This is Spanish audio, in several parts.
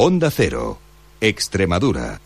Onda Cero, Extremadura.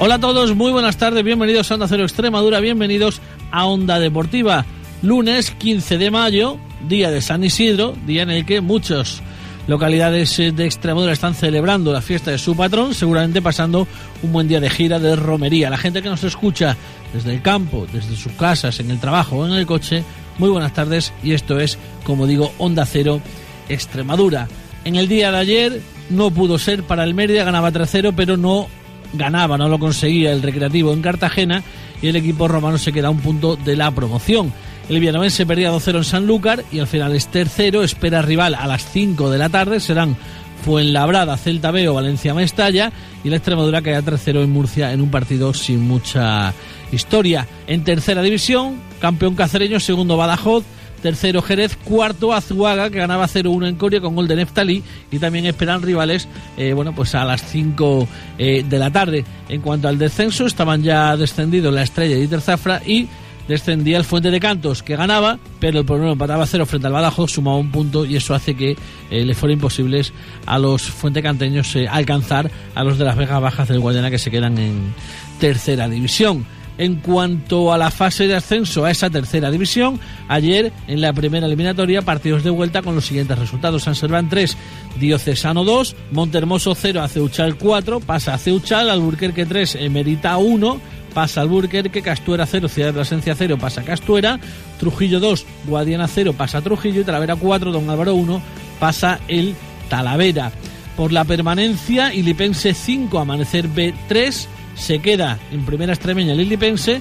Hola a todos, muy buenas tardes, bienvenidos a Onda Cero Extremadura, bienvenidos a Onda Deportiva. Lunes 15 de mayo, día de San Isidro, día en el que muchas localidades eh, de Extremadura están celebrando la fiesta de su patrón, seguramente pasando un buen día de gira de romería. La gente que nos escucha desde el campo, desde sus casas, en el trabajo o en el coche, muy buenas tardes y esto es, como digo, Onda Cero Extremadura. En el día de ayer no pudo ser para el Mérida, ganaba 3-0, pero no ganaba, no lo conseguía el Recreativo en Cartagena y el equipo romano se queda a un punto de la promoción. El Villanovense perdía 2-0 en Sanlúcar y al final es tercero, espera rival a las 5 de la tarde, serán Fuenlabrada, Celta B o Valencia Mestalla y la Extremadura cae a 3-0 en Murcia en un partido sin mucha historia. En tercera división, campeón cacereño, segundo Badajoz, tercero Jerez, cuarto Azuaga, que ganaba 0-1 en Coria con gol de Neftalí, y también esperan rivales, eh, bueno, pues a las 5 eh, de la tarde. En cuanto al descenso, estaban ya descendidos la Estrella y Terzafra y descendía el Fuente de Cantos, que ganaba, pero el problema empataba 0 frente al Badajoz, sumaba un punto y eso hace que eh, le fuera imposibles a los fuentecanteños alcanzar a los de las Vegas Bajas del Guayana que se quedan en tercera división. En cuanto a la fase de ascenso a esa tercera división, ayer en la primera eliminatoria partidos de vuelta con los siguientes resultados. San Serván 3, Diocesano 2, Montermoso 0, Aceuchal 4, pasa Aceuchal, Alburquerque 3, Emerita 1, pasa Alburquerque, Castuera 0, Ciudad de Plasencia 0, pasa Castuera, Trujillo 2, Guadiana 0, pasa Trujillo y Talavera 4, Don Álvaro 1, pasa el Talavera. Por la permanencia, Ilipense 5, Amanecer B 3, se queda en primera extremeña el Ilipense,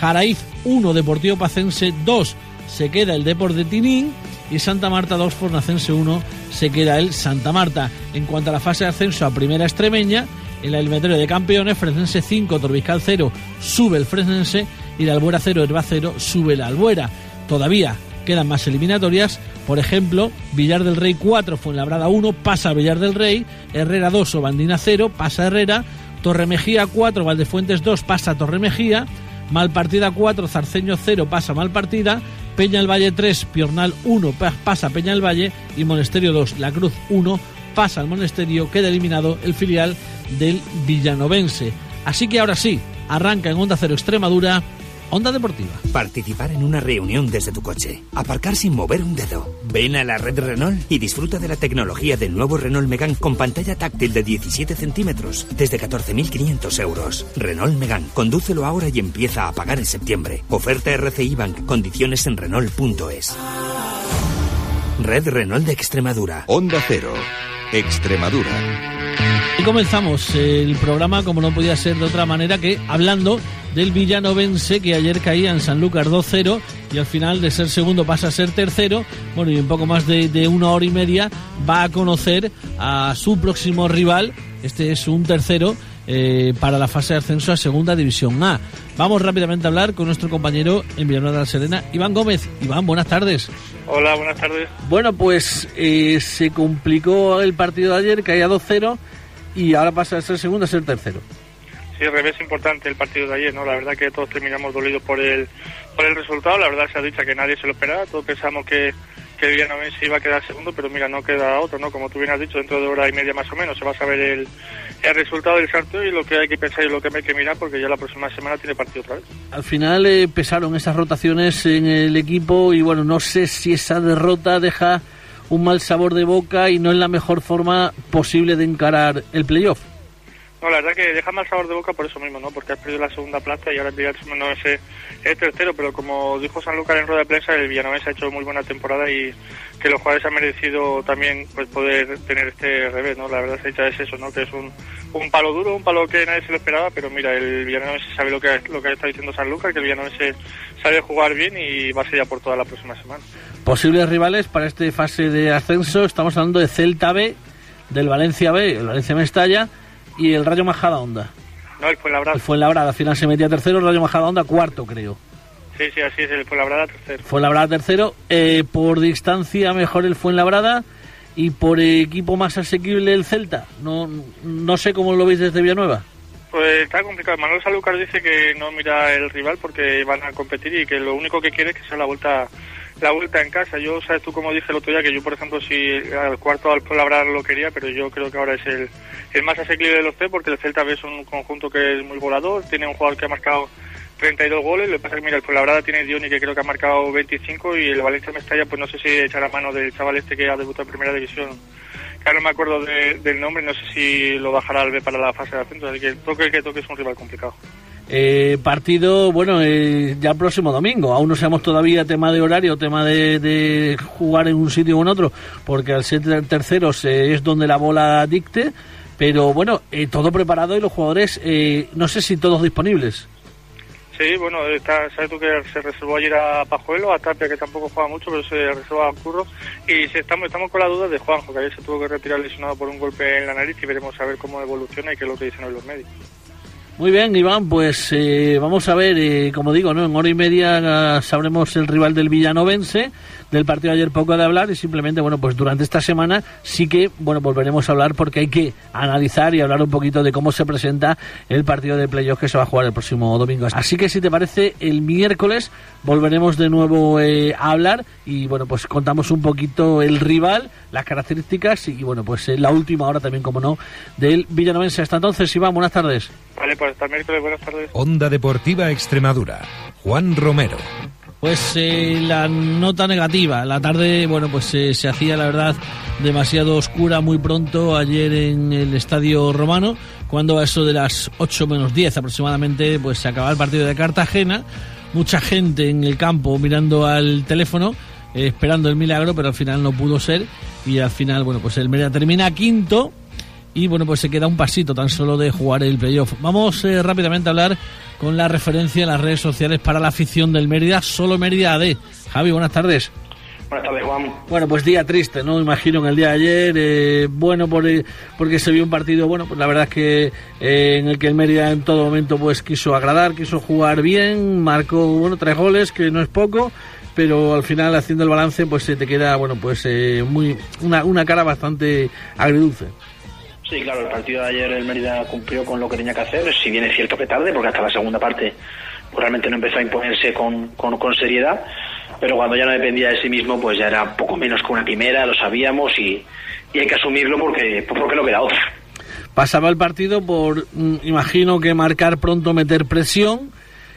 Jaraíz 1, Deportivo Pacense 2, se queda el Deport de Tinín y Santa Marta 2, Fornacense 1, se queda el Santa Marta. En cuanto a la fase de ascenso a primera extremeña, en la eliminatoria de campeones, Fresnense 5, Torbiscal 0, sube el Fresnense y la Albuera 0, Herba 0, sube la Albuera. Todavía quedan más eliminatorias, por ejemplo, Villar del Rey 4, Fuenlabrada 1, pasa Villar del Rey, Herrera 2, Bandina 0, pasa Herrera, Torremejía 4, Valdefuentes 2, pasa Torremejía, Malpartida 4, Zarceño 0, pasa Malpartida, Peña el Valle 3, Piornal 1, pasa Peña el Valle. Y Monesterio 2, La Cruz 1, pasa al Monesterio, queda eliminado el filial del Villanovense. Así que ahora sí, arranca en Onda Cero Extremadura Onda Deportiva. Participar en una reunión desde tu coche. Aparcar sin mover un dedo. Ven a la red Renault y disfruta de la tecnología del nuevo Renault Megane con pantalla táctil de 17 centímetros desde 14.500 euros. Renault Megane. Condúcelo ahora y empieza a pagar en septiembre. Oferta RCI Bank. Condiciones en Renault.es. Red Renault de Extremadura. Onda Cero, Extremadura. Y comenzamos el programa como no podía ser de otra manera que hablando del villanovense que ayer caía en Sanlúcar 2-0 y al final de ser segundo pasa a ser tercero. Bueno, y un poco más de, de, una hora y media va a conocer a su próximo rival. Este es un tercero eh, para la fase de ascenso a Segunda División A. Vamos rápidamente a hablar con nuestro compañero en Villanueva de la Serena, Iván Gómez. Iván, buenas tardes. Hola, buenas tardes. Bueno, pues eh, se complicó el partido de ayer, caía 2-0 y ahora pasa de ser segundo a ser tercero. Sí, revés importante el partido de ayer, ¿no? La verdad que todos terminamos dolidos por el, por el resultado. La verdad se ha dicho que nadie se lo esperaba. Todos pensamos que, que el Villanovense iba a quedar segundo, pero mira, no queda otro, ¿no? Como tú bien has dicho, dentro de hora y media más o menos se va a saber el, el resultado del sorteo y lo que hay que pensar y lo que hay que mirar, porque ya la próxima semana tiene partido otra vez. Al final eh, pesaron esas rotaciones en el equipo y bueno, no sé si esa derrota deja un mal sabor de boca y no es la mejor forma posible de encarar el playoff. No, la verdad que deja mal sabor de boca por eso mismo, ¿no? Porque has perdido la segunda plaza y ahora el no es el tercero, pero como dijo Sanlúcar en rueda de prensa, el Villanovense ha hecho muy buena temporada y que los jugadores han merecido también pues poder tener este revés, ¿no? La verdad se es eso, ¿no? Que es un, un palo duro, un palo que nadie se lo esperaba, pero mira, el Villanovense sabe lo que lo que está diciendo Sanlúcar, que el Villanovense sabe jugar bien y va a ser ya por toda la próxima semana. Posibles rivales para esta fase de ascenso, estamos hablando de Celta B, del Valencia B, el Valencia Mestalla y el Rayo Majada Onda. No, el Fuenlabrada. El Fuenlabrada, al final se metía tercero, el Rayo Majada Onda cuarto, creo. Sí, sí, así es, el Fuenlabrada tercero. Fuenlabrada tercero, eh, por distancia mejor el Fuenlabrada y por equipo más asequible el Celta. No, no sé cómo lo veis desde Villanueva. Pues está complicado. Manuel Sanlúcar dice que no mira el rival porque van a competir y que lo único que quiere es que sea la vuelta la vuelta en casa. Yo, sabes tú como dije el otro día, que yo, por ejemplo, si al cuarto al Fuenlabrada lo quería, pero yo creo que ahora es el, el más asequible de los tres, porque el Celta es un conjunto que es muy volador, tiene un jugador que ha marcado 32 goles, lo que pasa es que, mira, el Fuenlabrada tiene Dioni, que creo que ha marcado 25, y el Valencia Mestalla, pues no sé si echará mano del chaval este que ha debutado en Primera División. Que no me acuerdo del nombre, no sé si lo bajará al B para la fase de ascenso, así que toque que toque es un rival complicado. Eh, partido, bueno, eh, ya el próximo domingo. Aún no sabemos todavía tema de horario, tema de, jugar en un sitio o en otro, porque al ser terceros es donde la bola dicte. Pero bueno, eh, todo preparado y los jugadores, no sé si todos disponibles. Sí, bueno, está, sabes tú que se reservó ayer a Pajuelo, a Tapia, que tampoco juega mucho, pero se reservó a Curro. Y estamos, estamos con la duda de Juanjo, que ayer se tuvo que retirar lesionado por un golpe en la nariz y veremos a ver cómo evoluciona y qué es lo que dicen hoy los médicos. Muy bien, Iván, pues eh, vamos a ver, eh, como digo, ¿no? en hora y media sabremos el rival del Villanovense, del partido de ayer poco de hablar y simplemente, bueno, pues durante esta semana sí que, bueno, volveremos a hablar porque hay que analizar y hablar un poquito de cómo se presenta el partido de playoff que se va a jugar el próximo domingo. Así que si te parece, el miércoles volveremos de nuevo eh, a hablar y, bueno, pues contamos un poquito el rival, las características y, bueno, pues la última hora también, como no, del Villanovense. Hasta entonces, Iván, buenas tardes. Vale, pues hasta miércoles, buenas tardes. Onda Deportiva Extremadura, Juan Romero. Pues eh, la nota negativa, la tarde, bueno, pues eh, se hacía la verdad demasiado oscura muy pronto ayer en el Estadio Romano, cuando a eso de las 8 menos 10 aproximadamente, pues se acababa el partido de Cartagena, mucha gente en el campo mirando al teléfono, eh, esperando el milagro, pero al final no pudo ser y al final, bueno, pues el Mérida termina quinto y bueno, pues se queda un pasito tan solo de jugar el playoff. Vamos eh, rápidamente a hablar con la referencia en las redes sociales para la afición del Mérida, solo Mérida AD. Javi, buenas tardes. Buenas tardes, Juan. Bueno, pues día triste, ¿no? Imagino en el día de ayer, eh, bueno, por, eh, porque se vio un partido, bueno, pues la verdad es que en el que el Mérida en todo momento pues quiso agradar, quiso jugar bien, marcó, bueno, tres goles, que no es poco, pero al final haciendo el balance pues se te queda, bueno, pues muy una, una cara bastante agridulce. Sí, claro, el partido de ayer el Mérida cumplió con lo que tenía que hacer, si bien es cierto que tarde, porque hasta la segunda parte pues realmente no empezó a imponerse con, con, seriedad, pero cuando ya no dependía de sí mismo, pues ya era poco menos que una primera, lo sabíamos y, hay que asumirlo porque, pues porque no queda otra. Pasaba el partido por, mm, imagino que marcar pronto, meter presión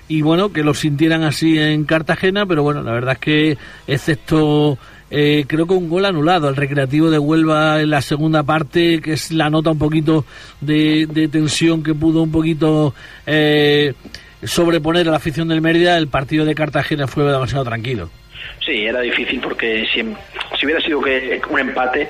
y bueno, que lo sintieran así en Cartagena, pero bueno, la verdad es que excepto eh, creo que un gol anulado al Recreativo de Huelva en la segunda parte, que es la nota un poquito de, tensión que pudo un poquito eh, sobreponer a la afición del Mérida, el partido de Cartagena fue demasiado tranquilo. Sí, era difícil porque si, si hubiera sido que un empate,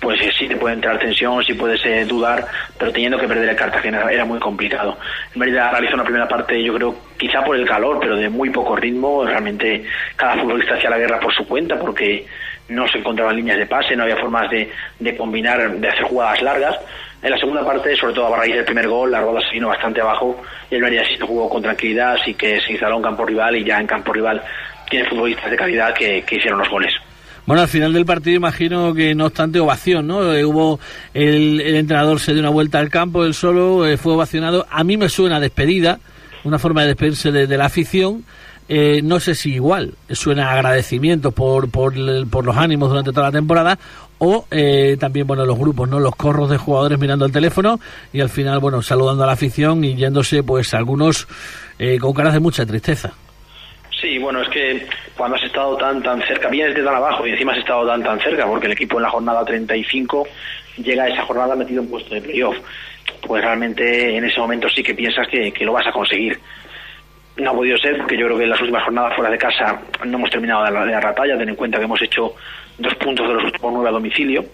pues sí te puede entrar tensión, sí puedes eh, dudar, pero teniendo que perder el Cartagena era muy complicado. El Mérida realizó una primera parte, yo creo, quizá por el calor, pero de muy poco ritmo. Realmente cada futbolista hacía la guerra por su cuenta porque no se encontraban líneas de pase, no había formas de, de combinar, de hacer jugadas largas. En la segunda parte, sobre todo a raíz del primer gol, la rueda se vino bastante abajo y el Mérida sí jugó con tranquilidad, así que se instaló en campo rival y ya en campo rival tiene futbolistas de calidad que hicieron los goles. Bueno, al final del partido imagino que no obstante ovación, ¿no? Eh, hubo el, entrenador se dio una vuelta al campo, él solo eh, fue ovacionado. A mí me suena despedida, una forma de despedirse de, la afición. Eh, no sé si igual suena agradecimiento por, por, por, los ánimos durante toda la temporada o también bueno los grupos no los corros de jugadores mirando el teléfono y al final bueno saludando a la afición y yéndose pues algunos con caras de mucha tristeza Sí, bueno, es que cuando has estado tan tan cerca, vienes de tan abajo y encima has estado tan tan cerca, porque el equipo en la jornada 35 llega a esa jornada metido en puesto de playoff, pues realmente en ese momento sí que piensas que, lo vas a conseguir. No ha podido ser porque yo creo que en las últimas jornadas fuera de casa no hemos terminado de la, de la ten en cuenta que hemos hecho dos puntos de los últimos nueve a domicilio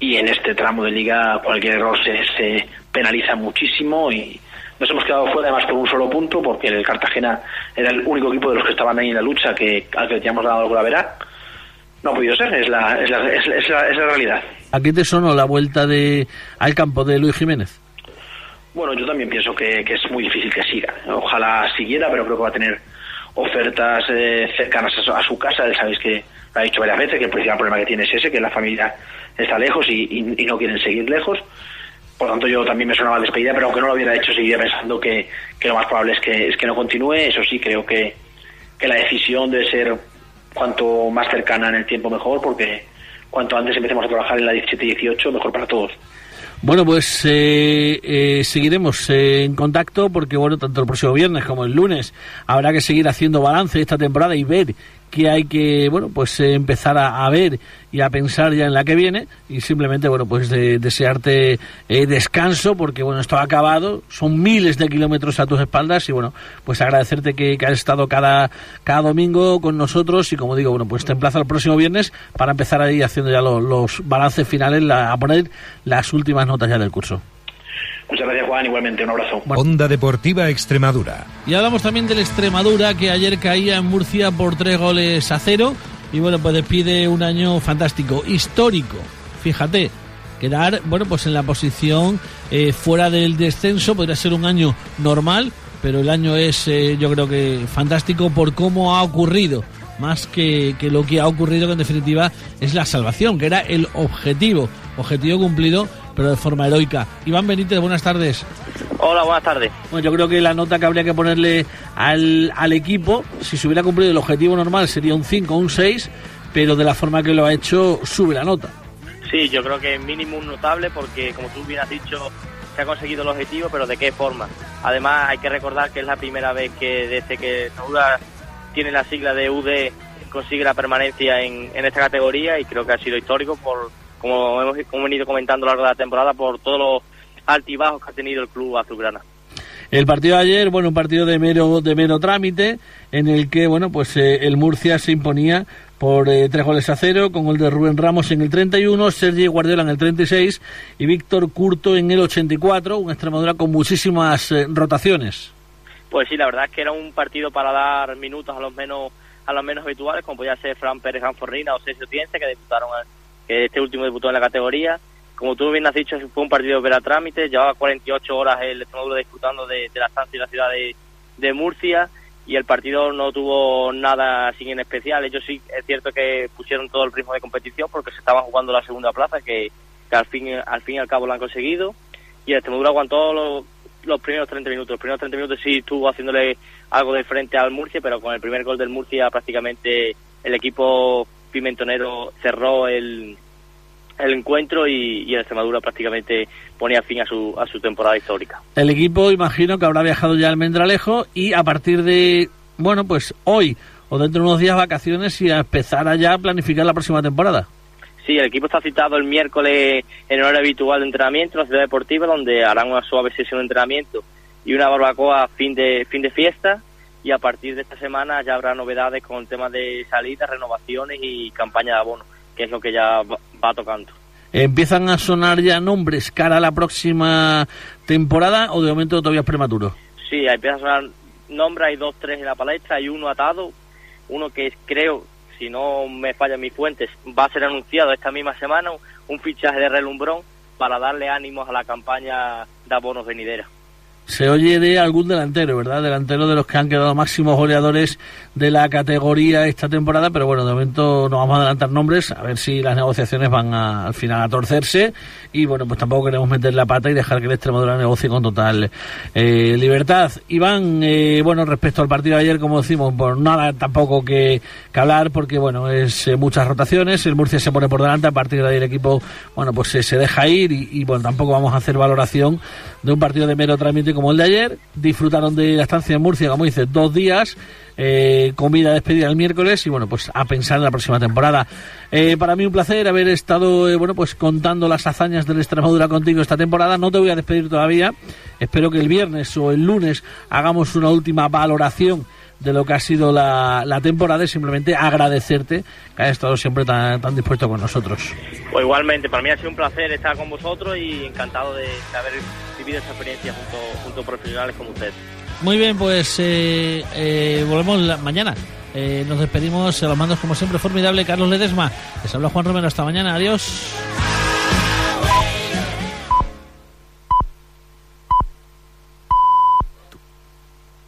y en este tramo de liga cualquier error se, se penaliza muchísimo y, nos hemos quedado fuera además por un solo punto porque el Cartagena era el único equipo de los que estaban ahí en la lucha que al que teníamos dado algo la verá. No ha podido ser, es la, es la, es, la, realidad. ¿A qué te sonó la vuelta de al campo de Luis Jiménez? Bueno, yo también pienso que, es muy difícil que siga. Ojalá siguiera, pero creo que va a tener ofertas eh, cercanas a su, casa. Sabéis que lo ha dicho varias veces que el principal problema que tiene es ese, que la familia está lejos y no quieren seguir lejos. Por tanto, yo también me sonaba despedida, pero aunque no lo hubiera hecho, seguiría pensando que, lo más probable es que, es que no continúe. Eso sí, creo que, la decisión debe ser cuanto más cercana en el tiempo mejor, porque cuanto antes empecemos a trabajar en la 17-18, mejor para todos. Bueno, pues eh, eh, seguiremos en contacto porque, bueno, tanto el próximo viernes como el lunes habrá que seguir haciendo balance de esta temporada y ver que hay que, bueno, pues eh, empezar a, ver y a pensar ya en la que viene y simplemente, bueno, pues desearte eh, descanso porque, bueno, esto ha acabado, son miles de kilómetros a tus espaldas y, bueno, pues agradecerte que, has estado cada, cada domingo con nosotros y, como digo, bueno, pues te emplazo el próximo viernes para empezar ahí haciendo ya los, balances finales, a poner las últimas notas ya del curso. Muchas gracias, Juan. Igualmente, un abrazo. Onda Deportiva Extremadura. Y hablamos también del Extremadura, que ayer caía en Murcia por tres goles a cero. Y bueno, pues despide un año fantástico, histórico. Fíjate, quedar, bueno, pues en la posición eh, fuera del descenso. Podría ser un año normal, pero el año es, eh, yo creo que fantástico por cómo ha ocurrido más que, que, lo que ha ocurrido, que en definitiva es la salvación, que era el objetivo. Objetivo cumplido pero de forma heroica. Iván Benítez, buenas tardes. Hola, buenas tardes. Bueno, yo creo que la nota que habría que ponerle al, al equipo, si se hubiera cumplido el objetivo normal, sería un 5 o un 6, pero de la forma que lo ha hecho, sube la nota. Sí, yo creo que mínimo un notable porque, como tú bien has dicho, se ha conseguido el objetivo, pero ¿de qué forma? Además, hay que recordar que es la primera vez que desde que Naura tiene la sigla de UD consigue la permanencia en, en esta categoría y creo que ha sido histórico por como hemos, venido comentando a lo largo de la temporada, por todos los altibajos que ha tenido el club azulgrana. El partido de ayer, bueno, un partido de mero, de mero trámite, en el que, bueno, pues eh, el Murcia se imponía por eh, tres goles a cero, con el de Rubén Ramos en el 31, Sergio Guardiola en el 36 y Víctor Curto en el 84, una Extremadura con muchísimas eh, rotaciones. Pues sí, la verdad es que era un partido para dar minutos a los menos a los menos habituales, como podía ser Fran Pérez Anforrina o Sergio Tiense, que debutaron este último debutó en la categoría. Como tú bien has dicho, fue un partido de trámite, llevaba 48 horas el Extremadura disputando de, la estancia y la ciudad de, Murcia y el partido no tuvo nada sin en especial. Ellos sí, es cierto que pusieron todo el ritmo de competición porque se estaban jugando la segunda plaza, que, al, fin, al fin y al cabo lo han conseguido. Y el Extremadura aguantó los, los primeros 30 minutos. Los primeros 30 minutos sí estuvo haciéndole algo de frente al Murcia, pero con el primer gol del Murcia prácticamente el equipo pimentonero cerró el, el encuentro y, y, el Extremadura prácticamente ponía fin a su, a su temporada histórica. El equipo imagino que habrá viajado ya al Mendralejo y a partir de, bueno, pues hoy o dentro de unos días vacaciones y a empezar allá a planificar la próxima temporada. Sí, el equipo está citado el miércoles en hora habitual de entrenamiento en la ciudad deportiva donde harán una suave sesión de entrenamiento y una barbacoa fin de fin de fiesta y a partir de esta semana ya habrá novedades con el tema de salidas, renovaciones y campaña de abono, que es lo que ya va, tocando. ¿Empiezan a sonar ya nombres cara a la próxima temporada o de momento todavía es prematuro? Sí, empiezan a sonar nombres, hay dos, tres en la palestra, hay uno atado, uno que creo, si no me fallan mis fuentes, va a ser anunciado esta misma semana, un fichaje de relumbrón para darle ánimos a la campaña de abonos venidera se oye de algún delantero, ¿verdad? Delantero de los que han quedado máximos goleadores de la categoría esta temporada, pero bueno, de momento no vamos a adelantar nombres, a ver si las negociaciones van al final a torcerse y bueno, pues tampoco queremos meter la pata y dejar que el Extremadura negocie con total eh, libertad. Iván, eh, bueno, respecto al partido de ayer, como decimos, por nada tampoco que, hablar porque bueno, es eh, muchas rotaciones, el Murcia se pone por delante, a partir de ahí el equipo, bueno, pues se deja ir y bueno, tampoco vamos a hacer valoración de un partido de mero trámite como el de ayer. Disfrutaron de la estancia en Murcia, como dice, dos días. Eh, comida despedida el miércoles y bueno, pues a pensar en la próxima temporada. Eh, para mí un placer haber estado, eh, bueno, pues contando las hazañas del Extremadura contigo esta temporada. No te voy a despedir todavía. Espero que el viernes o el lunes hagamos una última valoración de lo que ha sido la, temporada y simplemente agradecerte que hayas estado siempre tan, tan dispuesto con nosotros. Pues igualmente, para mí ha sido un placer estar con vosotros y encantado de, haber vivido esta experiencia junto, junto a profesionales como ustedes. Muy bien, pues eh, eh, volvemos mañana. Eh, nos despedimos a los mandos como siempre formidable Carlos Ledesma. Les habla Juan Romero. Hasta mañana. Adiós.